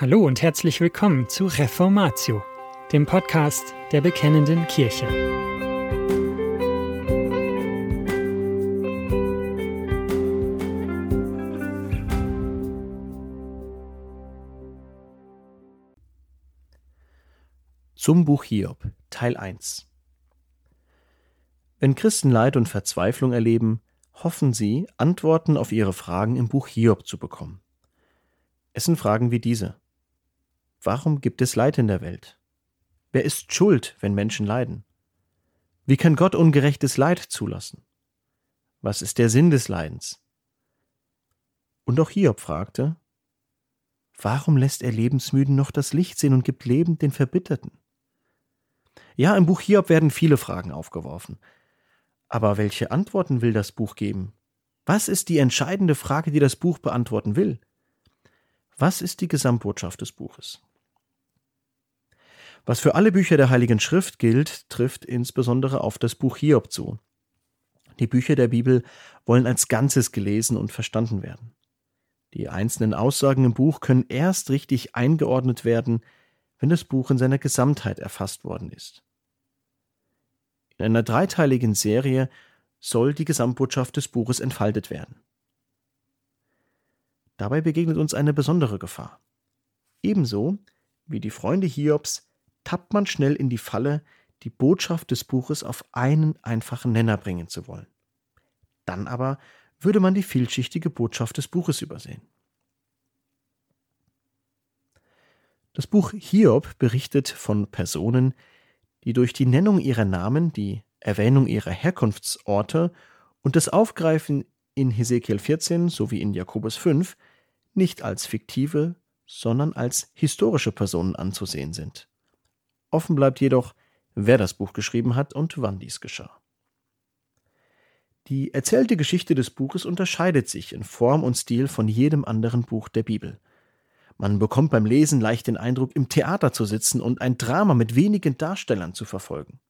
Hallo und herzlich willkommen zu Reformatio, dem Podcast der Bekennenden Kirche. Zum Buch Hiob, Teil 1 Wenn Christen Leid und Verzweiflung erleben, hoffen sie, Antworten auf ihre Fragen im Buch Hiob zu bekommen. Es sind Fragen wie diese. Warum gibt es Leid in der Welt? Wer ist schuld, wenn Menschen leiden? Wie kann Gott ungerechtes Leid zulassen? Was ist der Sinn des Leidens? Und auch Hiob fragte, warum lässt er Lebensmüden noch das Licht sehen und gibt Leben den Verbitterten? Ja, im Buch Hiob werden viele Fragen aufgeworfen. Aber welche Antworten will das Buch geben? Was ist die entscheidende Frage, die das Buch beantworten will? Was ist die Gesamtbotschaft des Buches? Was für alle Bücher der Heiligen Schrift gilt, trifft insbesondere auf das Buch Hiob zu. Die Bücher der Bibel wollen als Ganzes gelesen und verstanden werden. Die einzelnen Aussagen im Buch können erst richtig eingeordnet werden, wenn das Buch in seiner Gesamtheit erfasst worden ist. In einer dreiteiligen Serie soll die Gesamtbotschaft des Buches entfaltet werden. Dabei begegnet uns eine besondere Gefahr. Ebenso wie die Freunde Hiobs tappt man schnell in die Falle, die Botschaft des Buches auf einen einfachen Nenner bringen zu wollen. Dann aber würde man die vielschichtige Botschaft des Buches übersehen. Das Buch Hiob berichtet von Personen, die durch die Nennung ihrer Namen, die Erwähnung ihrer Herkunftsorte und das Aufgreifen in Hesekiel 14 sowie in Jakobus 5 nicht als fiktive, sondern als historische Personen anzusehen sind. Offen bleibt jedoch, wer das Buch geschrieben hat und wann dies geschah. Die erzählte Geschichte des Buches unterscheidet sich in Form und Stil von jedem anderen Buch der Bibel. Man bekommt beim Lesen leicht den Eindruck, im Theater zu sitzen und ein Drama mit wenigen Darstellern zu verfolgen.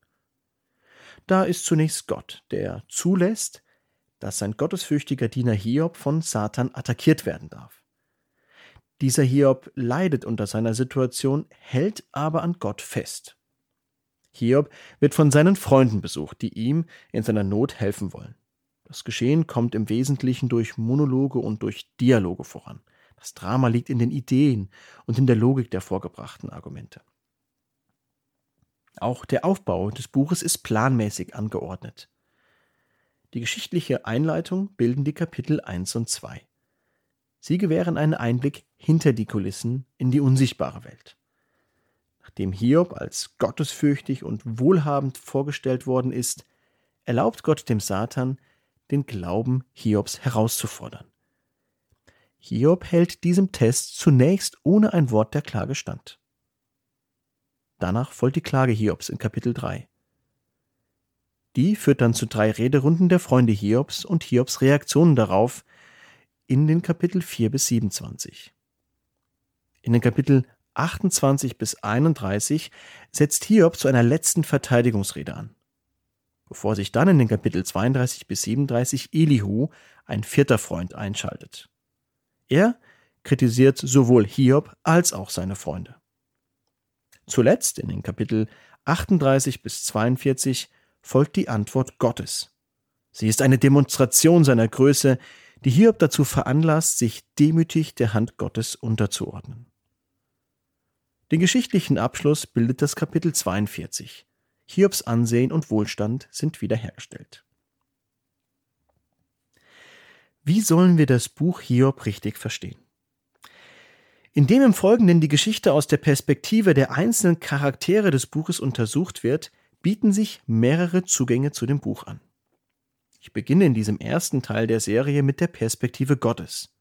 Da ist zunächst Gott, der zulässt, dass sein gottesfürchtiger Diener Hiob von Satan attackiert werden darf. Dieser Hiob leidet unter seiner Situation, hält aber an Gott fest. Hiob wird von seinen Freunden besucht, die ihm in seiner Not helfen wollen. Das Geschehen kommt im Wesentlichen durch Monologe und durch Dialoge voran. Das Drama liegt in den Ideen und in der Logik der vorgebrachten Argumente. Auch der Aufbau des Buches ist planmäßig angeordnet. Die geschichtliche Einleitung bilden die Kapitel 1 und 2. Sie gewähren einen Einblick hinter die Kulissen in die unsichtbare Welt. Nachdem Hiob als gottesfürchtig und wohlhabend vorgestellt worden ist, erlaubt Gott dem Satan, den Glauben Hiobs herauszufordern. Hiob hält diesem Test zunächst ohne ein Wort der Klage stand. Danach folgt die Klage Hiobs in Kapitel 3. Die führt dann zu drei Rederunden der Freunde Hiobs und Hiobs Reaktionen darauf, in den Kapitel 4 bis 27. In den Kapitel 28 bis 31 setzt Hiob zu einer letzten Verteidigungsrede an, bevor sich dann in den Kapitel 32 bis 37 Elihu, ein vierter Freund, einschaltet. Er kritisiert sowohl Hiob als auch seine Freunde. Zuletzt in den Kapitel 38 bis 42 folgt die Antwort Gottes. Sie ist eine Demonstration seiner Größe, die Hiob dazu veranlasst, sich demütig der Hand Gottes unterzuordnen. Den geschichtlichen Abschluss bildet das Kapitel 42. Hiobs Ansehen und Wohlstand sind wiederhergestellt. Wie sollen wir das Buch Hiob richtig verstehen? Indem im Folgenden die Geschichte aus der Perspektive der einzelnen Charaktere des Buches untersucht wird, bieten sich mehrere Zugänge zu dem Buch an. Ich beginne in diesem ersten Teil der Serie mit der Perspektive Gottes.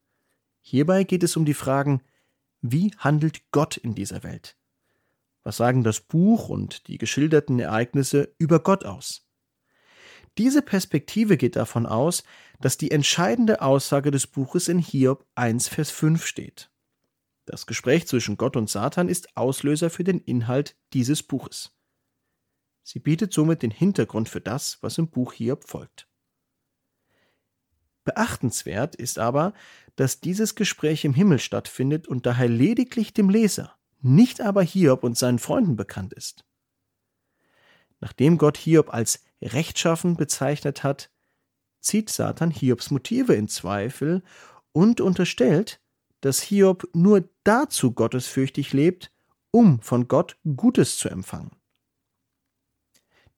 Hierbei geht es um die Fragen, wie handelt Gott in dieser Welt? Was sagen das Buch und die geschilderten Ereignisse über Gott aus? Diese Perspektive geht davon aus, dass die entscheidende Aussage des Buches in Hiob 1, Vers 5 steht. Das Gespräch zwischen Gott und Satan ist Auslöser für den Inhalt dieses Buches. Sie bietet somit den Hintergrund für das, was im Buch Hiob folgt. Beachtenswert ist aber, dass dieses Gespräch im Himmel stattfindet und daher lediglich dem Leser, nicht aber Hiob und seinen Freunden bekannt ist. Nachdem Gott Hiob als rechtschaffen bezeichnet hat, zieht Satan Hiobs Motive in Zweifel und unterstellt, dass Hiob nur dazu gottesfürchtig lebt, um von Gott Gutes zu empfangen.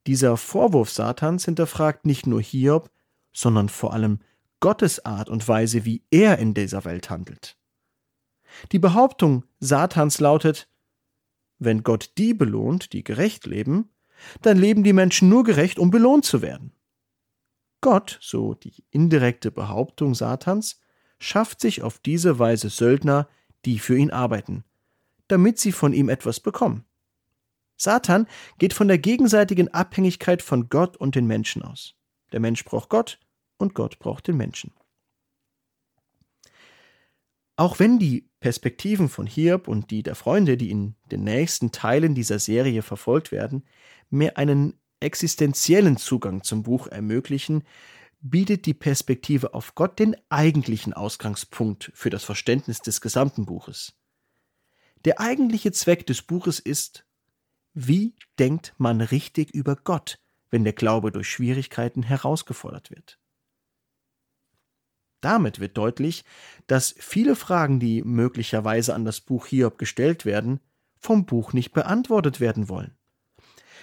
Dieser Vorwurf Satans hinterfragt nicht nur Hiob, sondern vor allem Gottes Art und Weise, wie er in dieser Welt handelt. Die Behauptung Satans lautet, wenn Gott die belohnt, die gerecht leben, dann leben die Menschen nur gerecht, um belohnt zu werden. Gott, so die indirekte Behauptung Satans, schafft sich auf diese Weise Söldner, die für ihn arbeiten, damit sie von ihm etwas bekommen. Satan geht von der gegenseitigen Abhängigkeit von Gott und den Menschen aus. Der Mensch braucht Gott und Gott braucht den Menschen. Auch wenn die Perspektiven von Hiob und die der Freunde, die in den nächsten Teilen dieser Serie verfolgt werden, mehr einen existenziellen Zugang zum Buch ermöglichen, bietet die Perspektive auf Gott den eigentlichen Ausgangspunkt für das Verständnis des gesamten Buches. Der eigentliche Zweck des Buches ist, wie denkt man richtig über Gott, wenn der Glaube durch Schwierigkeiten herausgefordert wird? Damit wird deutlich, dass viele Fragen, die möglicherweise an das Buch Hiob gestellt werden, vom Buch nicht beantwortet werden wollen.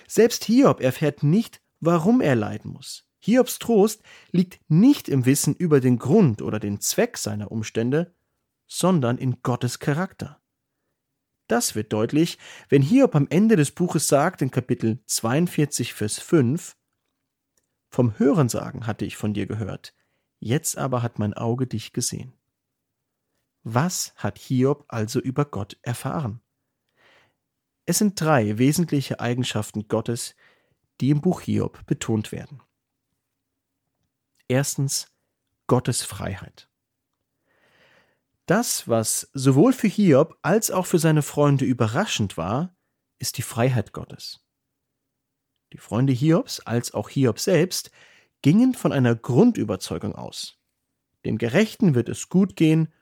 Selbst Hiob erfährt nicht, warum er leiden muss. Hiobs Trost liegt nicht im Wissen über den Grund oder den Zweck seiner Umstände, sondern in Gottes Charakter. Das wird deutlich, wenn Hiob am Ende des Buches sagt, in Kapitel 42, Vers 5, Vom Hörensagen hatte ich von dir gehört, jetzt aber hat mein Auge dich gesehen. Was hat Hiob also über Gott erfahren? Es sind drei wesentliche Eigenschaften Gottes, die im Buch Hiob betont werden. Erstens Gottes Freiheit. Das, was sowohl für Hiob als auch für seine Freunde überraschend war, ist die Freiheit Gottes. Die Freunde Hiobs als auch Hiob selbst gingen von einer Grundüberzeugung aus. Dem Gerechten wird es gut gehen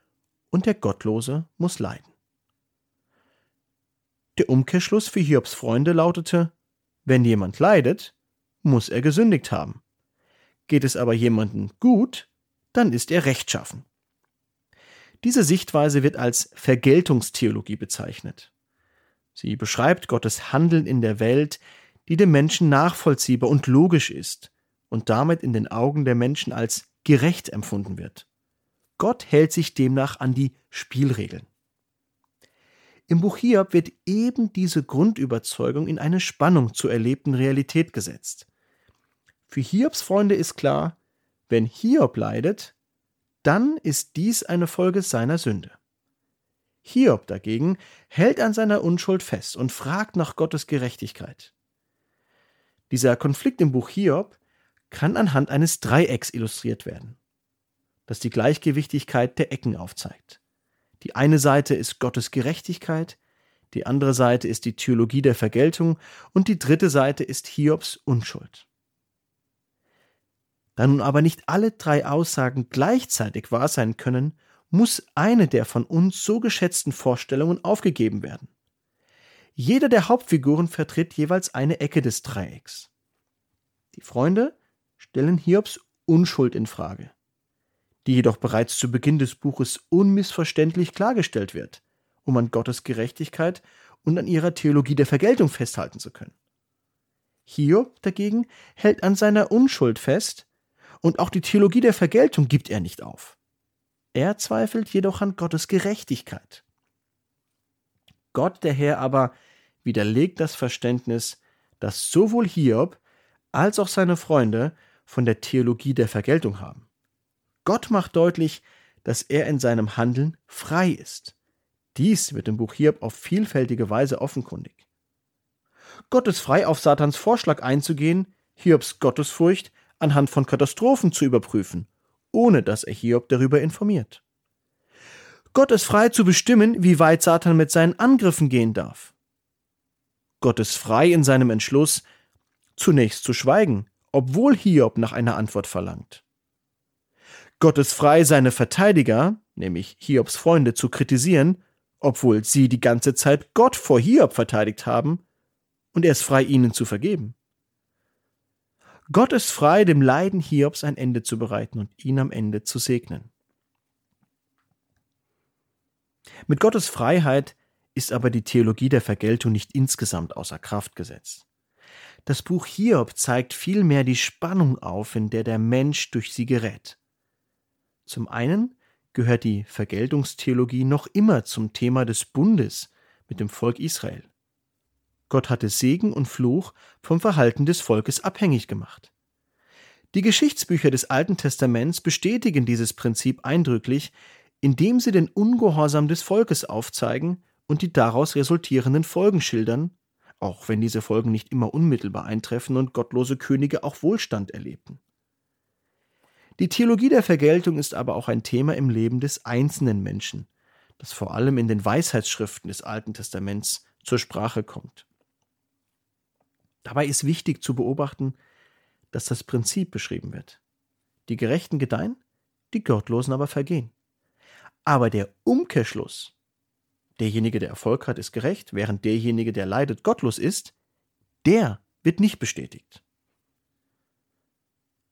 und der Gottlose muss leiden. Der Umkehrschluss für Hiobs Freunde lautete, wenn jemand leidet, muss er gesündigt haben. Geht es aber jemandem gut, dann ist er rechtschaffen. Diese Sichtweise wird als Vergeltungstheologie bezeichnet. Sie beschreibt Gottes Handeln in der Welt, die dem Menschen nachvollziehbar und logisch ist und damit in den Augen der Menschen als gerecht empfunden wird. Gott hält sich demnach an die Spielregeln. Im Buch Hiob wird eben diese Grundüberzeugung in eine Spannung zur erlebten Realität gesetzt. Für Hiobs Freunde ist klar, wenn Hiob leidet, dann ist dies eine Folge seiner Sünde. Hiob dagegen hält an seiner Unschuld fest und fragt nach Gottes Gerechtigkeit. Dieser Konflikt im Buch Hiob kann anhand eines Dreiecks illustriert werden, das die Gleichgewichtigkeit der Ecken aufzeigt. Die eine Seite ist Gottes Gerechtigkeit, die andere Seite ist die Theologie der Vergeltung und die dritte Seite ist Hiobs Unschuld. Da nun aber nicht alle drei Aussagen gleichzeitig wahr sein können, muss eine der von uns so geschätzten Vorstellungen aufgegeben werden. Jeder der Hauptfiguren vertritt jeweils eine Ecke des Dreiecks. Die Freunde stellen Hiobs Unschuld in Frage, die jedoch bereits zu Beginn des Buches unmissverständlich klargestellt wird, um an Gottes Gerechtigkeit und an ihrer Theologie der Vergeltung festhalten zu können. Hiob dagegen hält an seiner Unschuld fest, und auch die Theologie der Vergeltung gibt er nicht auf. Er zweifelt jedoch an Gottes Gerechtigkeit. Gott der Herr aber widerlegt das Verständnis, das sowohl Hiob als auch seine Freunde von der Theologie der Vergeltung haben. Gott macht deutlich, dass er in seinem Handeln frei ist. Dies wird im Buch Hiob auf vielfältige Weise offenkundig. Gott ist frei, auf Satans Vorschlag einzugehen, Hiobs Gottesfurcht anhand von Katastrophen zu überprüfen, ohne dass er Hiob darüber informiert. Gott ist frei zu bestimmen, wie weit Satan mit seinen Angriffen gehen darf. Gott ist frei in seinem Entschluss, zunächst zu schweigen, obwohl Hiob nach einer Antwort verlangt. Gott ist frei, seine Verteidiger, nämlich Hiobs Freunde, zu kritisieren, obwohl sie die ganze Zeit Gott vor Hiob verteidigt haben, und er ist frei, ihnen zu vergeben. Gott ist frei, dem Leiden Hiobs ein Ende zu bereiten und ihn am Ende zu segnen. Mit Gottes Freiheit ist aber die Theologie der Vergeltung nicht insgesamt außer Kraft gesetzt. Das Buch Hiob zeigt vielmehr die Spannung auf, in der der Mensch durch sie gerät. Zum einen gehört die Vergeltungstheologie noch immer zum Thema des Bundes mit dem Volk Israel. Gott hatte Segen und Fluch vom Verhalten des Volkes abhängig gemacht. Die Geschichtsbücher des Alten Testaments bestätigen dieses Prinzip eindrücklich, indem sie den Ungehorsam des Volkes aufzeigen und die daraus resultierenden Folgen schildern, auch wenn diese Folgen nicht immer unmittelbar eintreffen und gottlose Könige auch Wohlstand erlebten. Die Theologie der Vergeltung ist aber auch ein Thema im Leben des einzelnen Menschen, das vor allem in den Weisheitsschriften des Alten Testaments zur Sprache kommt. Dabei ist wichtig zu beobachten, dass das Prinzip beschrieben wird. Die Gerechten gedeihen, die Gottlosen aber vergehen. Aber der Umkehrschluss, derjenige, der Erfolg hat, ist gerecht, während derjenige, der leidet, gottlos ist, der wird nicht bestätigt.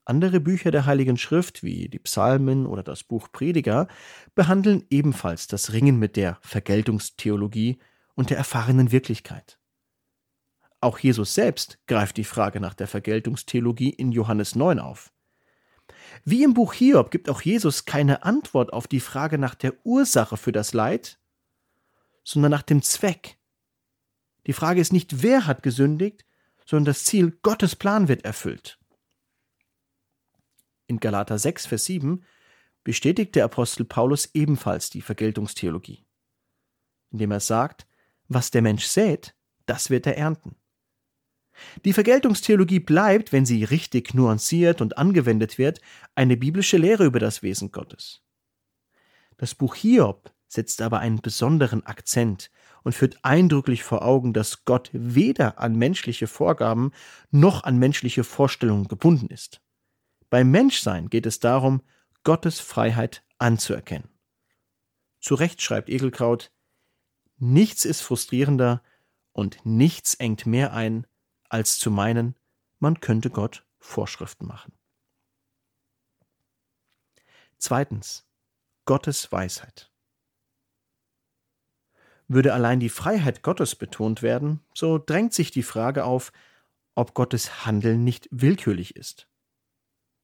Andere Bücher der Heiligen Schrift, wie die Psalmen oder das Buch Prediger, behandeln ebenfalls das Ringen mit der Vergeltungstheologie und der erfahrenen Wirklichkeit. Auch Jesus selbst greift die Frage nach der Vergeltungstheologie in Johannes 9 auf. Wie im Buch Hiob gibt auch Jesus keine Antwort auf die Frage nach der Ursache für das Leid, sondern nach dem Zweck. Die Frage ist nicht, wer hat gesündigt, sondern das Ziel, Gottes Plan wird erfüllt. In Galater 6, Vers 7 bestätigt der Apostel Paulus ebenfalls die Vergeltungstheologie, indem er sagt, was der Mensch sät, das wird er ernten. Die Vergeltungstheologie bleibt, wenn sie richtig nuanciert und angewendet wird, eine biblische Lehre über das Wesen Gottes. Das Buch Hiob setzt aber einen besonderen Akzent und führt eindrücklich vor Augen, dass Gott weder an menschliche Vorgaben noch an menschliche Vorstellungen gebunden ist. Beim Menschsein geht es darum, Gottes Freiheit anzuerkennen. Zu Recht schreibt Egelkraut, nichts ist frustrierender und nichts engt mehr ein, als zu meinen, man könnte Gott Vorschriften machen. Zweitens. Gottes Weisheit. Würde allein die Freiheit Gottes betont werden, so drängt sich die Frage auf, ob Gottes Handeln nicht willkürlich ist.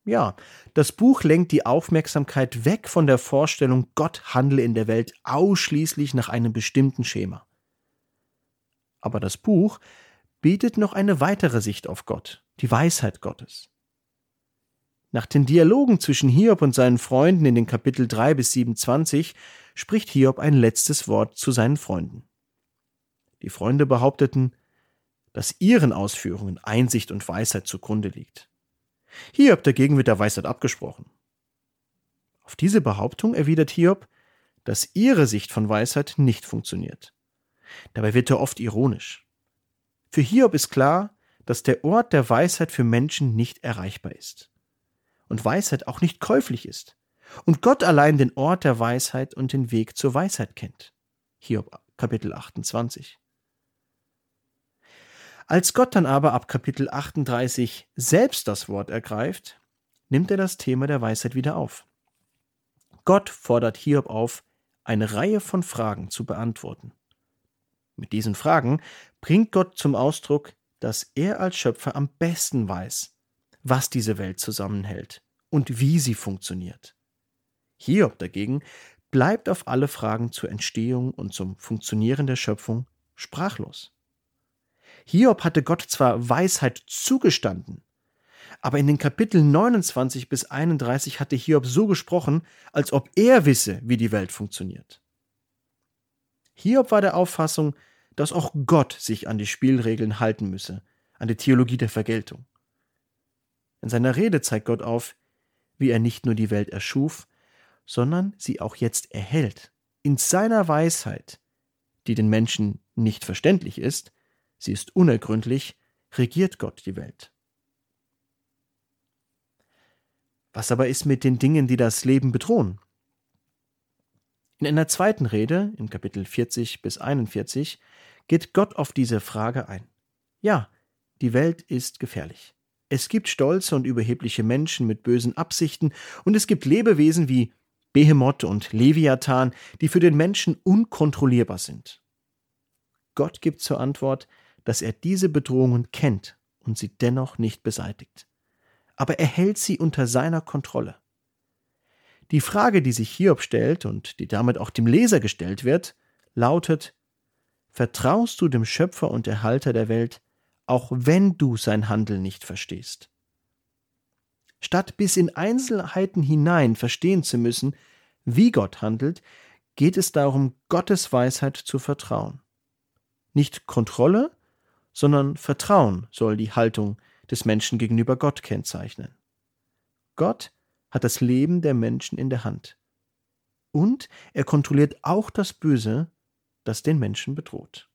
Ja, das Buch lenkt die Aufmerksamkeit weg von der Vorstellung, Gott handle in der Welt ausschließlich nach einem bestimmten Schema. Aber das Buch bietet noch eine weitere Sicht auf Gott, die Weisheit Gottes. Nach den Dialogen zwischen Hiob und seinen Freunden in den Kapitel 3 bis 27 spricht Hiob ein letztes Wort zu seinen Freunden. Die Freunde behaupteten, dass ihren Ausführungen Einsicht und Weisheit zugrunde liegt. Hiob dagegen wird der Weisheit abgesprochen. Auf diese Behauptung erwidert Hiob, dass ihre Sicht von Weisheit nicht funktioniert. Dabei wird er oft ironisch. Für Hiob ist klar, dass der Ort der Weisheit für Menschen nicht erreichbar ist. Und Weisheit auch nicht käuflich ist. Und Gott allein den Ort der Weisheit und den Weg zur Weisheit kennt. Hiob Kapitel 28. Als Gott dann aber ab Kapitel 38 selbst das Wort ergreift, nimmt er das Thema der Weisheit wieder auf. Gott fordert Hiob auf, eine Reihe von Fragen zu beantworten. Mit diesen Fragen bringt Gott zum Ausdruck, dass er als Schöpfer am besten weiß, was diese Welt zusammenhält und wie sie funktioniert. Hiob dagegen bleibt auf alle Fragen zur Entstehung und zum Funktionieren der Schöpfung sprachlos. Hiob hatte Gott zwar Weisheit zugestanden, aber in den Kapiteln 29 bis 31 hatte Hiob so gesprochen, als ob er wisse, wie die Welt funktioniert. Hiob war der Auffassung, dass auch Gott sich an die Spielregeln halten müsse, an die Theologie der Vergeltung. In seiner Rede zeigt Gott auf, wie er nicht nur die Welt erschuf, sondern sie auch jetzt erhält. In seiner Weisheit, die den Menschen nicht verständlich ist, sie ist unergründlich, regiert Gott die Welt. Was aber ist mit den Dingen, die das Leben bedrohen? In einer zweiten Rede, in Kapitel 40 bis 41, geht Gott auf diese Frage ein. Ja, die Welt ist gefährlich. Es gibt stolze und überhebliche Menschen mit bösen Absichten und es gibt Lebewesen wie Behemoth und Leviathan, die für den Menschen unkontrollierbar sind. Gott gibt zur Antwort, dass er diese Bedrohungen kennt und sie dennoch nicht beseitigt. Aber er hält sie unter seiner Kontrolle. Die Frage, die sich Hiob stellt und die damit auch dem Leser gestellt wird, lautet Vertraust du dem Schöpfer und Erhalter der Welt, auch wenn du sein Handeln nicht verstehst? Statt bis in Einzelheiten hinein verstehen zu müssen, wie Gott handelt, geht es darum, Gottes Weisheit zu vertrauen. Nicht Kontrolle, sondern Vertrauen soll die Haltung des Menschen gegenüber Gott kennzeichnen. Gott hat das Leben der Menschen in der Hand. Und er kontrolliert auch das Böse, das den Menschen bedroht.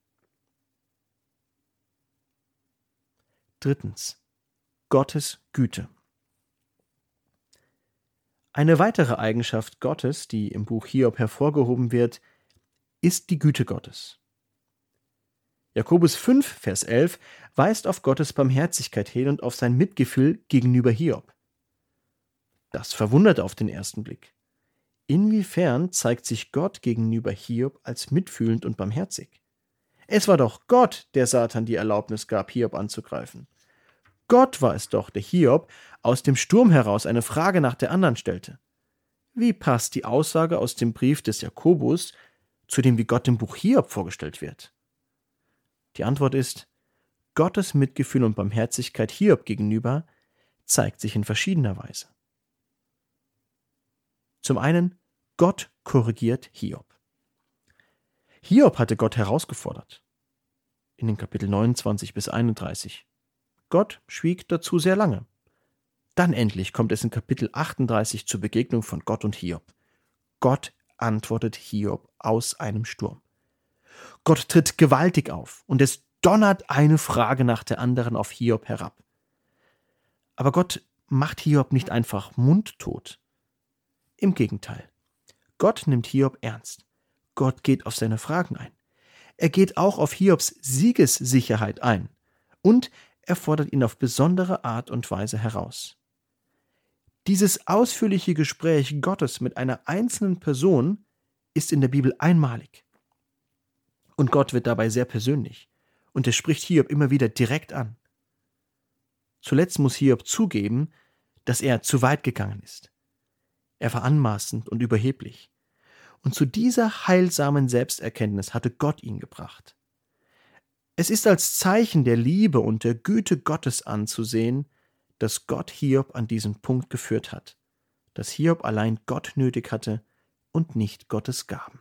Drittens. Gottes Güte. Eine weitere Eigenschaft Gottes, die im Buch Hiob hervorgehoben wird, ist die Güte Gottes. Jakobus 5, Vers 11 weist auf Gottes Barmherzigkeit hin und auf sein Mitgefühl gegenüber Hiob. Das verwundert auf den ersten Blick. Inwiefern zeigt sich Gott gegenüber Hiob als mitfühlend und barmherzig? Es war doch Gott, der Satan die Erlaubnis gab, Hiob anzugreifen. Gott war es doch, der Hiob aus dem Sturm heraus eine Frage nach der anderen stellte. Wie passt die Aussage aus dem Brief des Jakobus zu dem, wie Gott im Buch Hiob vorgestellt wird? Die Antwort ist, Gottes Mitgefühl und Barmherzigkeit Hiob gegenüber zeigt sich in verschiedener Weise. Zum einen, Gott korrigiert Hiob. Hiob hatte Gott herausgefordert. In den Kapitel 29 bis 31. Gott schwieg dazu sehr lange. Dann endlich kommt es in Kapitel 38 zur Begegnung von Gott und Hiob. Gott antwortet Hiob aus einem Sturm. Gott tritt gewaltig auf und es donnert eine Frage nach der anderen auf Hiob herab. Aber Gott macht Hiob nicht einfach mundtot. Im Gegenteil. Gott nimmt Hiob ernst. Gott geht auf seine Fragen ein. Er geht auch auf Hiobs Siegessicherheit ein. Und er fordert ihn auf besondere Art und Weise heraus. Dieses ausführliche Gespräch Gottes mit einer einzelnen Person ist in der Bibel einmalig. Und Gott wird dabei sehr persönlich. Und er spricht Hiob immer wieder direkt an. Zuletzt muss Hiob zugeben, dass er zu weit gegangen ist. Er war anmaßend und überheblich. Und zu dieser heilsamen Selbsterkenntnis hatte Gott ihn gebracht. Es ist als Zeichen der Liebe und der Güte Gottes anzusehen, dass Gott Hiob an diesen Punkt geführt hat, dass Hiob allein Gott nötig hatte und nicht Gottes Gaben.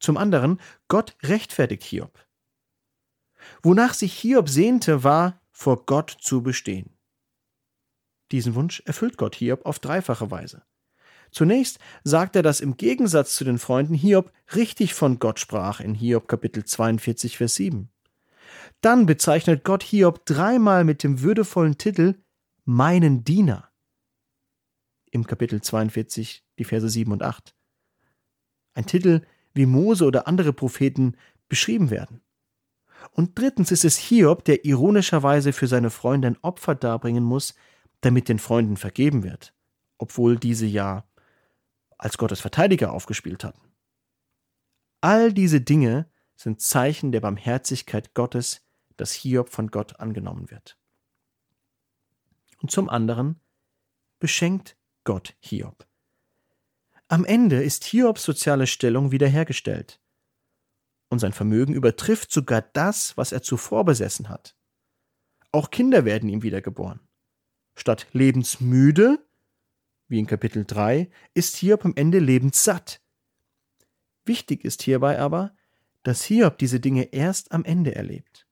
Zum anderen, Gott rechtfertigt Hiob. Wonach sich Hiob sehnte, war, vor Gott zu bestehen. Diesen Wunsch erfüllt Gott Hiob auf dreifache Weise. Zunächst sagt er, dass im Gegensatz zu den Freunden Hiob richtig von Gott sprach in Hiob Kapitel 42, Vers 7. Dann bezeichnet Gott Hiob dreimal mit dem würdevollen Titel meinen Diener im Kapitel 42, die Verse 7 und 8. Ein Titel, wie Mose oder andere Propheten beschrieben werden. Und drittens ist es Hiob, der ironischerweise für seine Freunde ein Opfer darbringen muss, damit den Freunden vergeben wird, obwohl diese ja als Gottes Verteidiger aufgespielt hatten. All diese Dinge sind Zeichen der Barmherzigkeit Gottes, dass Hiob von Gott angenommen wird. Und zum anderen beschenkt Gott Hiob. Am Ende ist Hiobs soziale Stellung wiederhergestellt. Und sein Vermögen übertrifft sogar das, was er zuvor besessen hat. Auch Kinder werden ihm wiedergeboren. Statt lebensmüde, wie in Kapitel 3, ist Hiob am Ende lebenssatt. Wichtig ist hierbei aber, dass Hiob diese Dinge erst am Ende erlebt.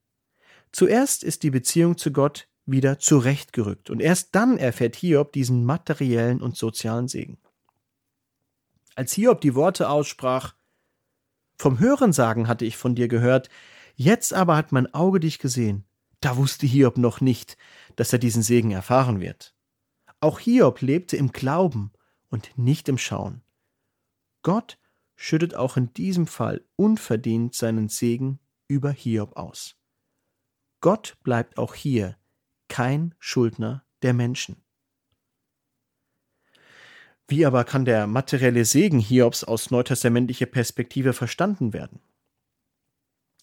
Zuerst ist die Beziehung zu Gott wieder zurechtgerückt und erst dann erfährt Hiob diesen materiellen und sozialen Segen. Als Hiob die Worte aussprach, vom Hörensagen hatte ich von dir gehört, jetzt aber hat mein Auge dich gesehen. Da wusste Hiob noch nicht, dass er diesen Segen erfahren wird. Auch Hiob lebte im Glauben und nicht im Schauen. Gott schüttet auch in diesem Fall unverdient seinen Segen über Hiob aus. Gott bleibt auch hier kein Schuldner der Menschen. Wie aber kann der materielle Segen Hiobs aus neutestamentlicher Perspektive verstanden werden?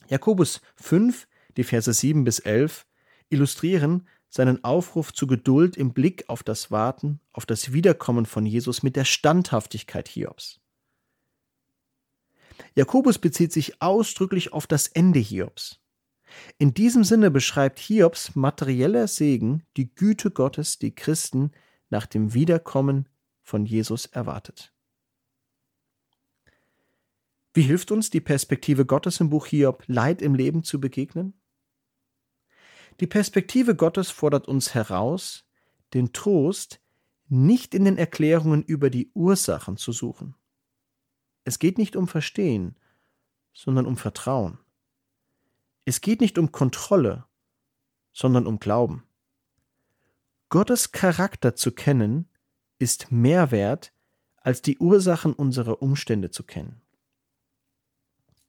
Jakobus 5, die Verse 7 bis 11, illustrieren seinen Aufruf zu Geduld im Blick auf das Warten, auf das Wiederkommen von Jesus mit der Standhaftigkeit Hiobs. Jakobus bezieht sich ausdrücklich auf das Ende Hiobs. In diesem Sinne beschreibt Hiobs materieller Segen die Güte Gottes, die Christen nach dem Wiederkommen von Jesus erwartet. Wie hilft uns die Perspektive Gottes im Buch Hiob, Leid im Leben zu begegnen? Die Perspektive Gottes fordert uns heraus, den Trost nicht in den Erklärungen über die Ursachen zu suchen. Es geht nicht um Verstehen, sondern um Vertrauen. Es geht nicht um Kontrolle, sondern um Glauben. Gottes Charakter zu kennen, ist mehr wert, als die Ursachen unserer Umstände zu kennen.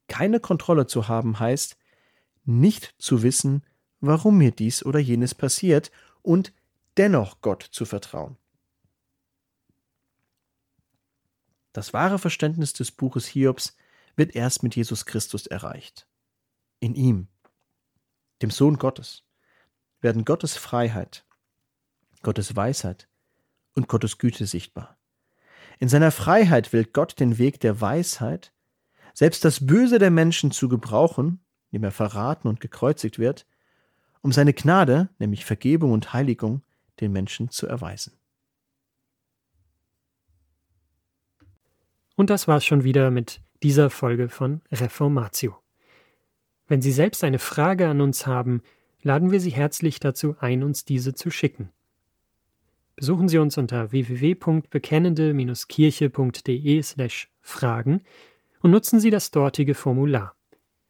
Keine Kontrolle zu haben heißt, nicht zu wissen, warum mir dies oder jenes passiert und dennoch Gott zu vertrauen. Das wahre Verständnis des Buches Hiobs wird erst mit Jesus Christus erreicht. In ihm, dem Sohn Gottes, werden Gottes Freiheit, Gottes Weisheit und Gottes Güte sichtbar. In seiner Freiheit will Gott den Weg der Weisheit, selbst das Böse der Menschen zu gebrauchen, indem er verraten und gekreuzigt wird, um seine Gnade, nämlich Vergebung und Heiligung, den Menschen zu erweisen. Und das war's schon wieder mit dieser Folge von Reformatio. Wenn Sie selbst eine Frage an uns haben, laden wir Sie herzlich dazu ein, uns diese zu schicken. Besuchen Sie uns unter www.bekennende-kirche.de/fragen und nutzen Sie das dortige Formular.